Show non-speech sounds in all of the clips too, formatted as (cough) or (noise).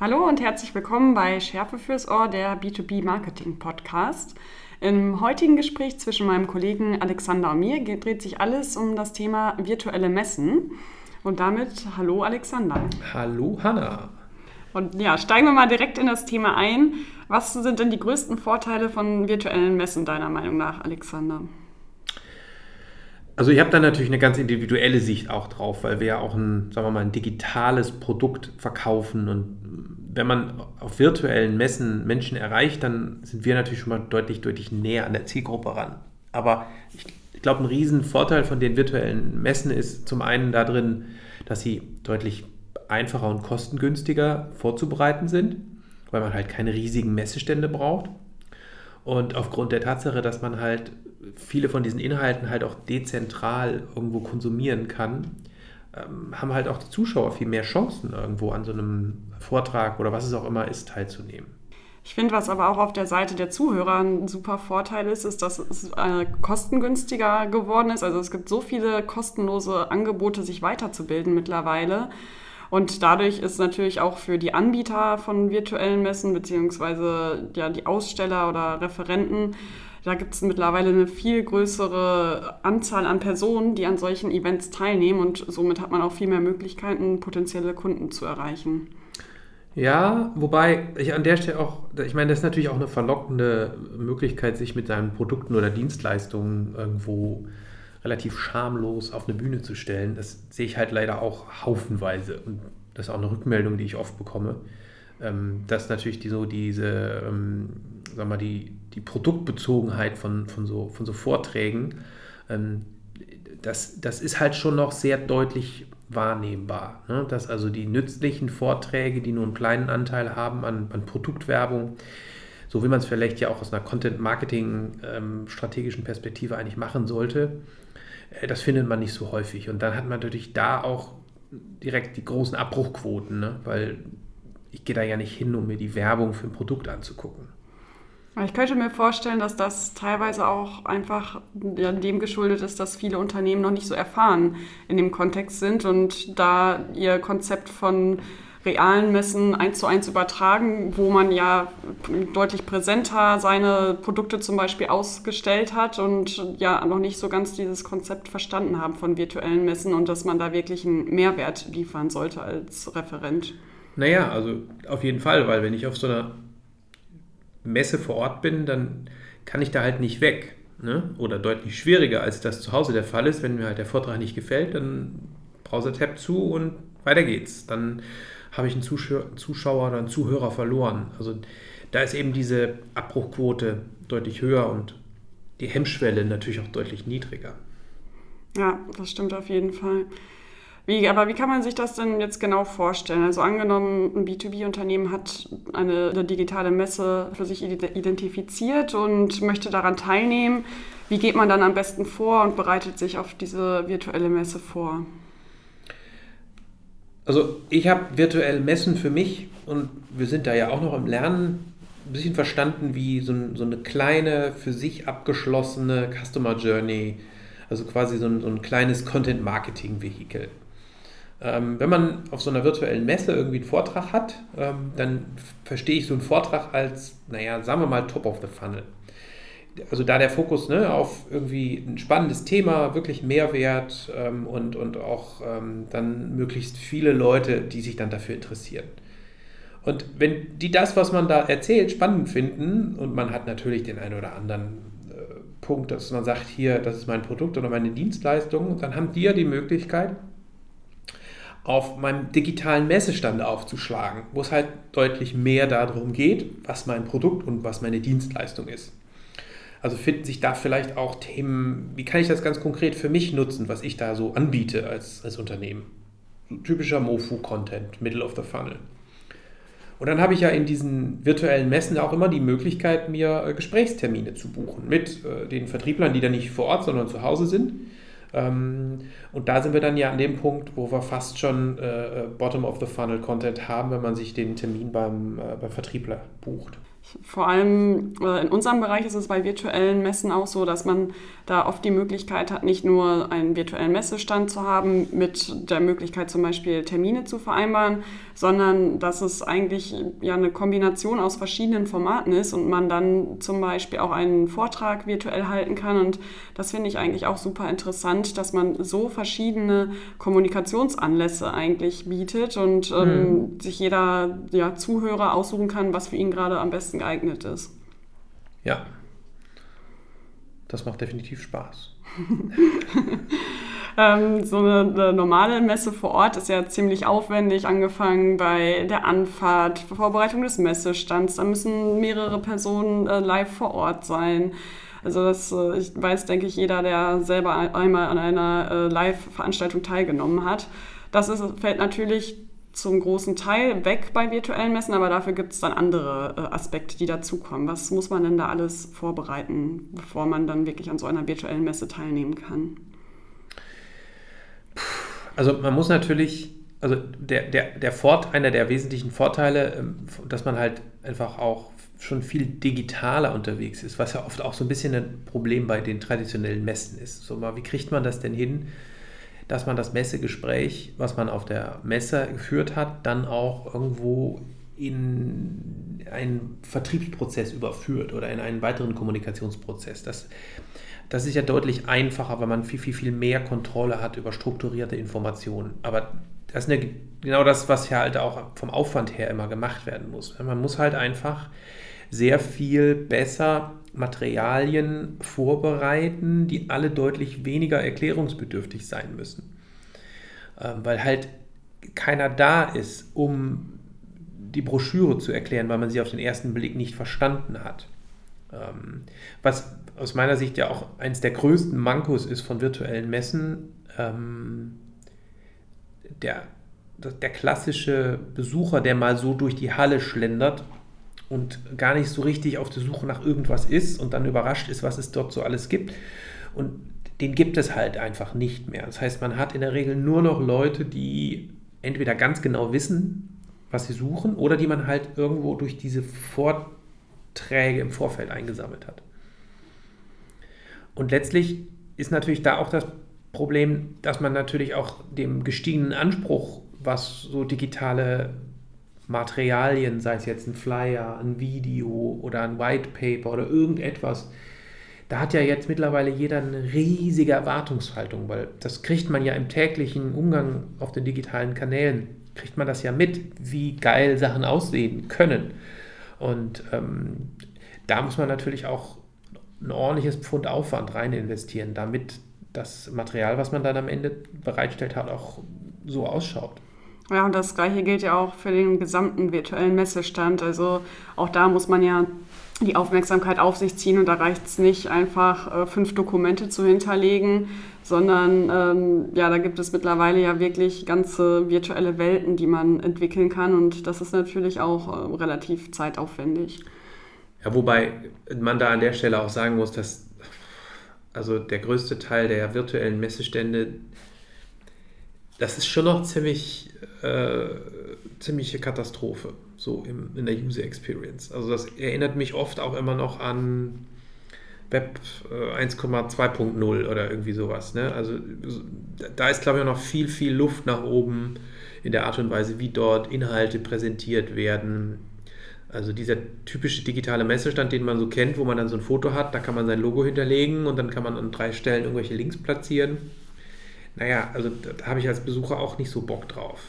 Hallo und herzlich willkommen bei Schärfe fürs Ohr, der B2B Marketing Podcast. Im heutigen Gespräch zwischen meinem Kollegen Alexander und mir dreht sich alles um das Thema virtuelle Messen. Und damit hallo Alexander. Hallo Hanna. Und ja, steigen wir mal direkt in das Thema ein. Was sind denn die größten Vorteile von virtuellen Messen deiner Meinung nach, Alexander? Also ich habe da natürlich eine ganz individuelle Sicht auch drauf, weil wir ja auch ein, sagen wir mal, ein digitales Produkt verkaufen und wenn man auf virtuellen Messen Menschen erreicht, dann sind wir natürlich schon mal deutlich, deutlich näher an der Zielgruppe ran. Aber ich, ich glaube, ein Riesenvorteil von den virtuellen Messen ist zum einen darin, dass sie deutlich einfacher und kostengünstiger vorzubereiten sind, weil man halt keine riesigen Messestände braucht. Und aufgrund der Tatsache, dass man halt viele von diesen Inhalten halt auch dezentral irgendwo konsumieren kann, ähm, haben halt auch die Zuschauer viel mehr Chancen, irgendwo an so einem Vortrag oder was es auch immer ist, teilzunehmen. Ich finde, was aber auch auf der Seite der Zuhörer ein super Vorteil ist, ist, dass es äh, kostengünstiger geworden ist. Also es gibt so viele kostenlose Angebote, sich weiterzubilden mittlerweile. Und dadurch ist natürlich auch für die Anbieter von virtuellen Messen beziehungsweise ja, die Aussteller oder Referenten da gibt es mittlerweile eine viel größere Anzahl an Personen, die an solchen Events teilnehmen und somit hat man auch viel mehr Möglichkeiten, potenzielle Kunden zu erreichen. Ja, wobei ich an der Stelle auch, ich meine, das ist natürlich auch eine verlockende Möglichkeit, sich mit seinen Produkten oder Dienstleistungen irgendwo relativ schamlos auf eine Bühne zu stellen. Das sehe ich halt leider auch haufenweise und das ist auch eine Rückmeldung, die ich oft bekomme, ähm, dass natürlich die, so diese, ähm, sag mal, die, die Produktbezogenheit von, von, so, von so Vorträgen, ähm, das, das ist halt schon noch sehr deutlich wahrnehmbar. Ne? Dass also die nützlichen Vorträge, die nur einen kleinen Anteil haben an, an Produktwerbung, so wie man es vielleicht ja auch aus einer Content-Marketing-strategischen ähm, Perspektive eigentlich machen sollte, äh, das findet man nicht so häufig. Und dann hat man natürlich da auch direkt die großen Abbruchquoten, ne? weil ich gehe da ja nicht hin, um mir die Werbung für ein Produkt anzugucken. Ich könnte mir vorstellen, dass das teilweise auch einfach dem geschuldet ist, dass viele Unternehmen noch nicht so erfahren in dem Kontext sind und da ihr Konzept von realen Messen eins zu eins übertragen, wo man ja deutlich präsenter seine Produkte zum Beispiel ausgestellt hat und ja noch nicht so ganz dieses Konzept verstanden haben von virtuellen Messen und dass man da wirklich einen Mehrwert liefern sollte als Referent. Naja, also auf jeden Fall, weil wenn ich auf so einer Messe vor Ort bin, dann kann ich da halt nicht weg. Ne? Oder deutlich schwieriger, als das zu Hause der Fall ist. Wenn mir halt der Vortrag nicht gefällt, dann Browser-Tab zu und weiter geht's. Dann habe ich einen Zuschauer oder einen Zuhörer verloren. Also da ist eben diese Abbruchquote deutlich höher und die Hemmschwelle natürlich auch deutlich niedriger. Ja, das stimmt auf jeden Fall. Wie, aber wie kann man sich das denn jetzt genau vorstellen? Also angenommen, ein B2B-Unternehmen hat eine, eine, digitale Messe für sich identifiziert und möchte daran teilnehmen. Wie geht man dann am besten vor und bereitet sich auf diese virtuelle Messe vor? Also ich habe virtuelle Messen für mich und wir sind da ja auch noch im Lernen ein bisschen verstanden wie so, so eine kleine, für sich abgeschlossene Customer Journey, also quasi so ein, so ein kleines Content-Marketing-Vehikel. Ähm, wenn man auf so einer virtuellen Messe irgendwie einen Vortrag hat, ähm, dann verstehe ich so einen Vortrag als, naja, sagen wir mal, Top of the Funnel. Also da der Fokus ne, auf irgendwie ein spannendes Thema, wirklich Mehrwert ähm, und, und auch dann möglichst viele Leute, die sich dann dafür interessieren. Und wenn die das, was man da erzählt, spannend finden und man hat natürlich den einen oder anderen äh, Punkt, dass man sagt, hier, das ist mein Produkt oder meine Dienstleistung, dann haben die ja die Möglichkeit, auf meinem digitalen Messestand aufzuschlagen, wo es halt deutlich mehr darum geht, was mein Produkt und was meine Dienstleistung ist. Also finden sich da vielleicht auch Themen, wie kann ich das ganz konkret für mich nutzen, was ich da so anbiete als, als Unternehmen. Typischer MoFu-Content, Middle of the Funnel. Und dann habe ich ja in diesen virtuellen Messen auch immer die Möglichkeit, mir äh, Gesprächstermine zu buchen mit äh, den Vertrieblern, die dann nicht vor Ort, sondern zu Hause sind und da sind wir dann ja an dem Punkt, wo wir fast schon äh, Bottom of the Funnel Content haben, wenn man sich den Termin beim, äh, beim Vertriebler bucht. Vor allem äh, in unserem Bereich ist es bei virtuellen Messen auch so, dass man da oft die Möglichkeit hat, nicht nur einen virtuellen Messestand zu haben mit der Möglichkeit zum Beispiel Termine zu vereinbaren, sondern dass es eigentlich ja eine Kombination aus verschiedenen Formaten ist und man dann zum Beispiel auch einen Vortrag virtuell halten kann. Und das finde ich eigentlich auch super interessant, dass man so verschiedene Kommunikationsanlässe eigentlich bietet und ähm, mhm. sich jeder ja, Zuhörer aussuchen kann, was für ihn gerade am besten geeignet ist. Ja, das macht definitiv Spaß. (laughs) ähm, so eine, eine, normale Messe vor Ort ist ja ziemlich aufwendig, angefangen bei der Anfahrt, Vorbereitung des Messestands. Da müssen mehrere Personen äh, live vor Ort sein. Also das äh, ich weiß, denke ich, jeder, der selber einmal an einer äh, Live-Veranstaltung teilgenommen hat. Das ist, fällt natürlich zum großen Teil weg bei virtuellen Messen, aber dafür gibt es dann andere äh, Aspekte, die dazukommen. Was muss man denn da alles vorbereiten, bevor man dann wirklich an so einer virtuellen Messe teilnehmen kann? Also man muss natürlich, also der, der, der Fort, einer der wesentlichen Vorteile, ähm, dass man halt einfach auch schon viel digitaler unterwegs ist, was ja oft auch so ein bisschen ein Problem bei den traditionellen Messen ist. So wie kriegt man das denn hin? Dass man das Messegespräch, was man auf der Messe geführt hat, dann auch irgendwo in einen Vertriebsprozess überführt oder in einen weiteren Kommunikationsprozess. Das, das ist ja deutlich einfacher, weil man viel, viel, viel mehr Kontrolle hat über strukturierte Informationen. Aber das ist eine, genau das, was ja halt auch vom Aufwand her immer gemacht werden muss. Man muss halt einfach sehr viel besser Materialien vorbereiten, die alle deutlich weniger erklärungsbedürftig sein müssen. Ähm, weil halt keiner da ist, um die Broschüre zu erklären, weil man sie auf den ersten Blick nicht verstanden hat. Ähm, was aus meiner Sicht ja auch eines der größten Mankos ist von virtuellen Messen, ähm, der, der klassische Besucher, der mal so durch die Halle schlendert und gar nicht so richtig auf der Suche nach irgendwas ist und dann überrascht ist, was es dort so alles gibt. Und den gibt es halt einfach nicht mehr. Das heißt, man hat in der Regel nur noch Leute, die entweder ganz genau wissen, was sie suchen, oder die man halt irgendwo durch diese Vorträge im Vorfeld eingesammelt hat. Und letztlich ist natürlich da auch das Problem, dass man natürlich auch dem gestiegenen Anspruch, was so digitale Materialien, sei es jetzt ein Flyer, ein Video oder ein White Paper oder irgendetwas, da hat ja jetzt mittlerweile jeder eine riesige Erwartungshaltung, weil das kriegt man ja im täglichen Umgang auf den digitalen Kanälen, kriegt man das ja mit, wie geil Sachen aussehen können. Und ähm, da muss man natürlich auch ein ordentliches Pfund Aufwand rein investieren, damit das Material, was man dann am Ende bereitstellt hat, auch so ausschaut. Ja, und das gleiche gilt ja auch für den gesamten virtuellen Messestand. Also auch da muss man ja die Aufmerksamkeit auf sich ziehen und da reicht es nicht einfach äh, fünf Dokumente zu hinterlegen, sondern ähm, ja, da gibt es mittlerweile ja wirklich ganze virtuelle Welten, die man entwickeln kann und das ist natürlich auch äh, relativ zeitaufwendig. Ja, wobei man da an der Stelle auch sagen muss, dass also der größte Teil der virtuellen Messestände das ist schon noch ziemlich äh, ziemliche Katastrophe, so im, in der User Experience. Also das erinnert mich oft auch immer noch an Web äh, 1,2.0 oder irgendwie sowas. Ne? Also da ist, glaube ich, noch viel, viel Luft nach oben in der Art und Weise, wie dort Inhalte präsentiert werden. Also dieser typische digitale Messestand, den man so kennt, wo man dann so ein Foto hat, da kann man sein Logo hinterlegen und dann kann man an drei Stellen irgendwelche Links platzieren naja, also da habe ich als Besucher auch nicht so Bock drauf.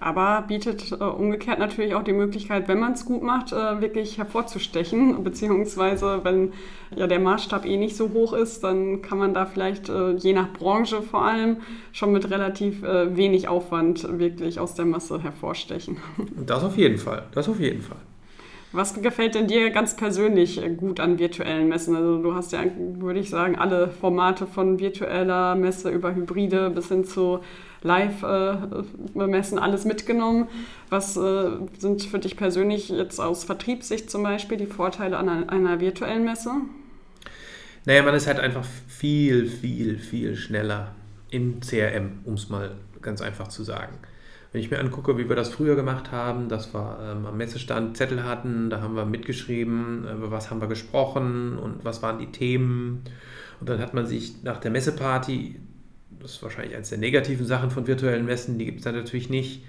Aber bietet äh, umgekehrt natürlich auch die Möglichkeit, wenn man es gut macht, äh, wirklich hervorzustechen. Beziehungsweise, wenn ja der Maßstab eh nicht so hoch ist, dann kann man da vielleicht äh, je nach Branche vor allem schon mit relativ äh, wenig Aufwand wirklich aus der Masse hervorstechen. Das auf jeden Fall. Das auf jeden Fall. Was gefällt denn dir ganz persönlich gut an virtuellen Messen? Also du hast ja, würde ich sagen, alle Formate von virtueller Messe über Hybride bis hin zu Live-Messen alles mitgenommen. Was äh, sind für dich persönlich jetzt aus Vertriebssicht zum Beispiel die Vorteile an einer virtuellen Messe? Naja, man ist halt einfach viel, viel, viel schneller im CRM, um es mal ganz einfach zu sagen. Wenn ich mir angucke, wie wir das früher gemacht haben, dass wir ähm, am Messestand Zettel hatten, da haben wir mitgeschrieben, äh, über was haben wir gesprochen und was waren die Themen. Und dann hat man sich nach der Messeparty, das ist wahrscheinlich eines der negativen Sachen von virtuellen Messen, die gibt es dann natürlich nicht,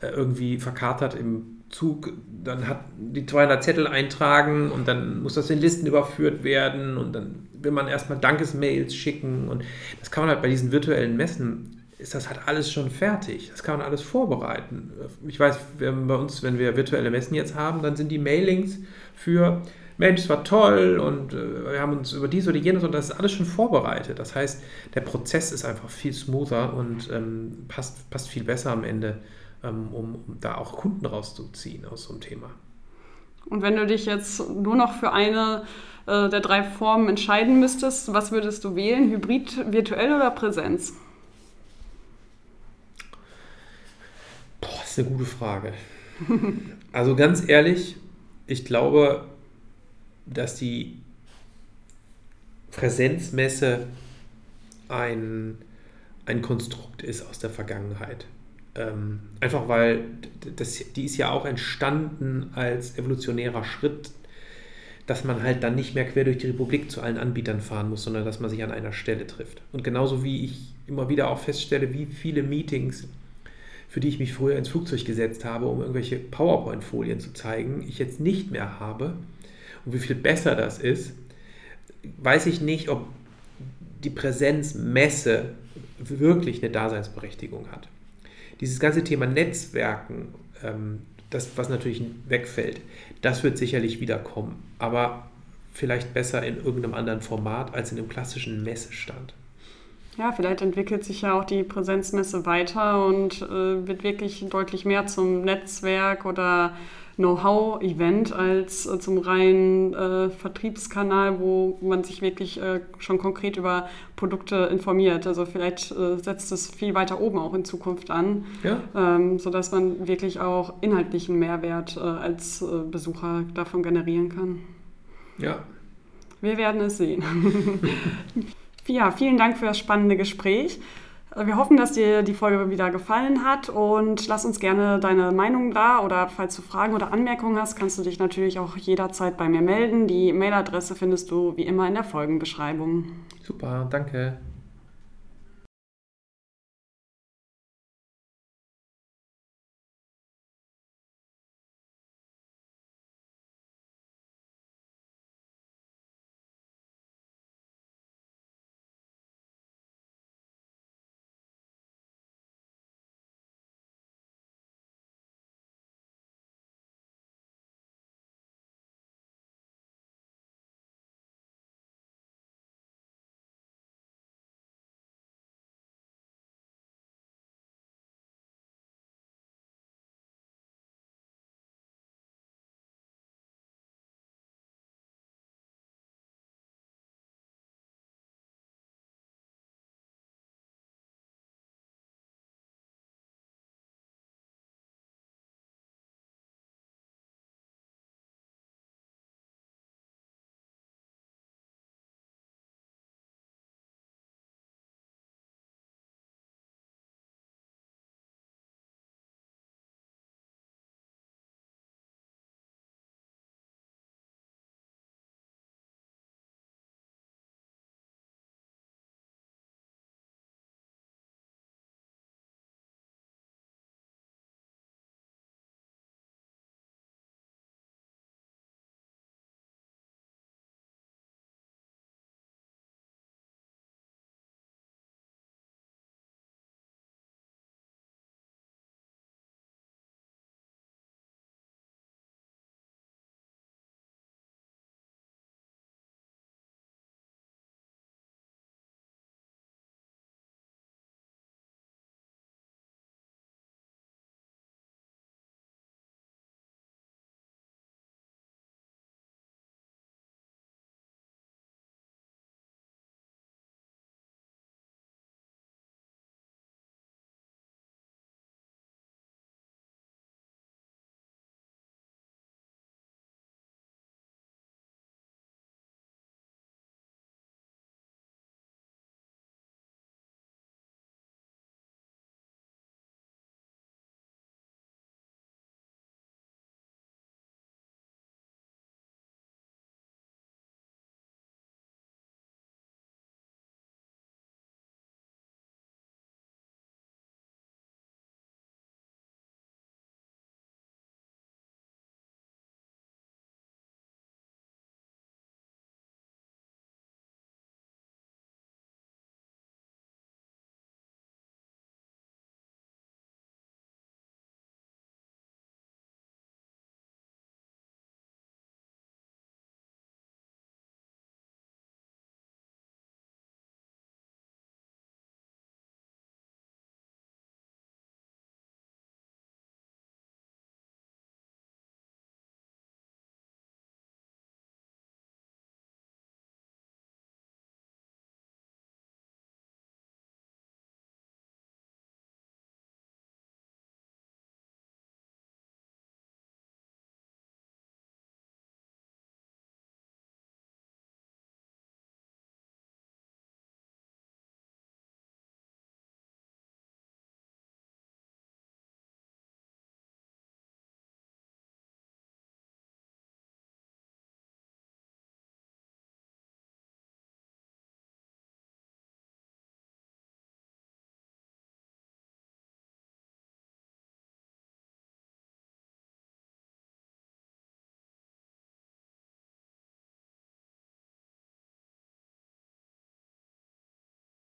äh, irgendwie verkatert im Zug, dann hat die 200 Zettel eintragen und dann muss das in Listen überführt werden und dann will man erstmal Dankesmails schicken und das kann man halt bei diesen virtuellen Messen ist das halt alles schon fertig. Das kann man alles vorbereiten. Ich weiß, bei uns, wenn wir virtuelle Messen jetzt haben, dann sind die Mailings für Mensch, es war toll und äh, wir haben uns über dies oder jenes und das ist alles schon vorbereitet. Das heißt, der Prozess ist einfach viel smoother und ähm, passt, passt viel besser am Ende, ähm, um, um da auch Kunden rauszuziehen aus so einem Thema. Und wenn du dich jetzt nur noch für eine äh, der drei Formen entscheiden müsstest, was würdest du wählen? Hybrid, virtuell oder Präsenz? Ist eine gute Frage. (laughs) Also ganz ehrlich, ich glaube, dass die Präsenzmesse ein, ein Konstrukt ist aus der Vergangenheit. Ähm, einfach weil das, die ist ja auch entstanden als evolutionärer Schritt, dass man halt dann nicht mehr quer durch die Republik zu allen Anbietern fahren muss, sondern dass man sich an einer Stelle trifft. Und genauso wie ich immer wieder auch feststelle, wie viele Meetings für die ich mich früher ins Flugzeug gesetzt habe, um irgendwelche PowerPoint-Folien zu zeigen, ich jetzt nicht mehr habe und wie viel besser das ist, weiß ich nicht, ob die Präsenzmesse wirklich eine Daseinsberechtigung hat. Dieses ganze Thema Netzwerken, ähm, das, was natürlich wegfällt, das wird sicherlich wiederkommen, aber vielleicht besser in irgendeinem anderen Format als in einem klassischen Messestand. Ja, vielleicht entwickelt sich ja auch die Präsenzmesse weiter und äh, wird wirklich deutlich mehr zum Netzwerk oder Know-how-Event als äh, zum reinen äh, Vertriebskanal, wo man sich wirklich äh, schon konkret über Produkte informiert. Also vielleicht äh, setzt es viel weiter oben auch in Zukunft an, ja. ähm, sodass man wirklich auch inhaltlichen Mehrwert äh, als Besucher davon generieren kann. Ja. Wir werden es sehen. (laughs) Ja, vielen Dank für das spannende Gespräch. Wir hoffen, dass dir die Folge wieder gefallen hat und lass uns gerne deine Meinung da oder falls du Fragen oder Anmerkungen hast, kannst du dich natürlich auch jederzeit bei mir melden. Die Mailadresse findest du wie immer in der Folgenbeschreibung. Super, danke.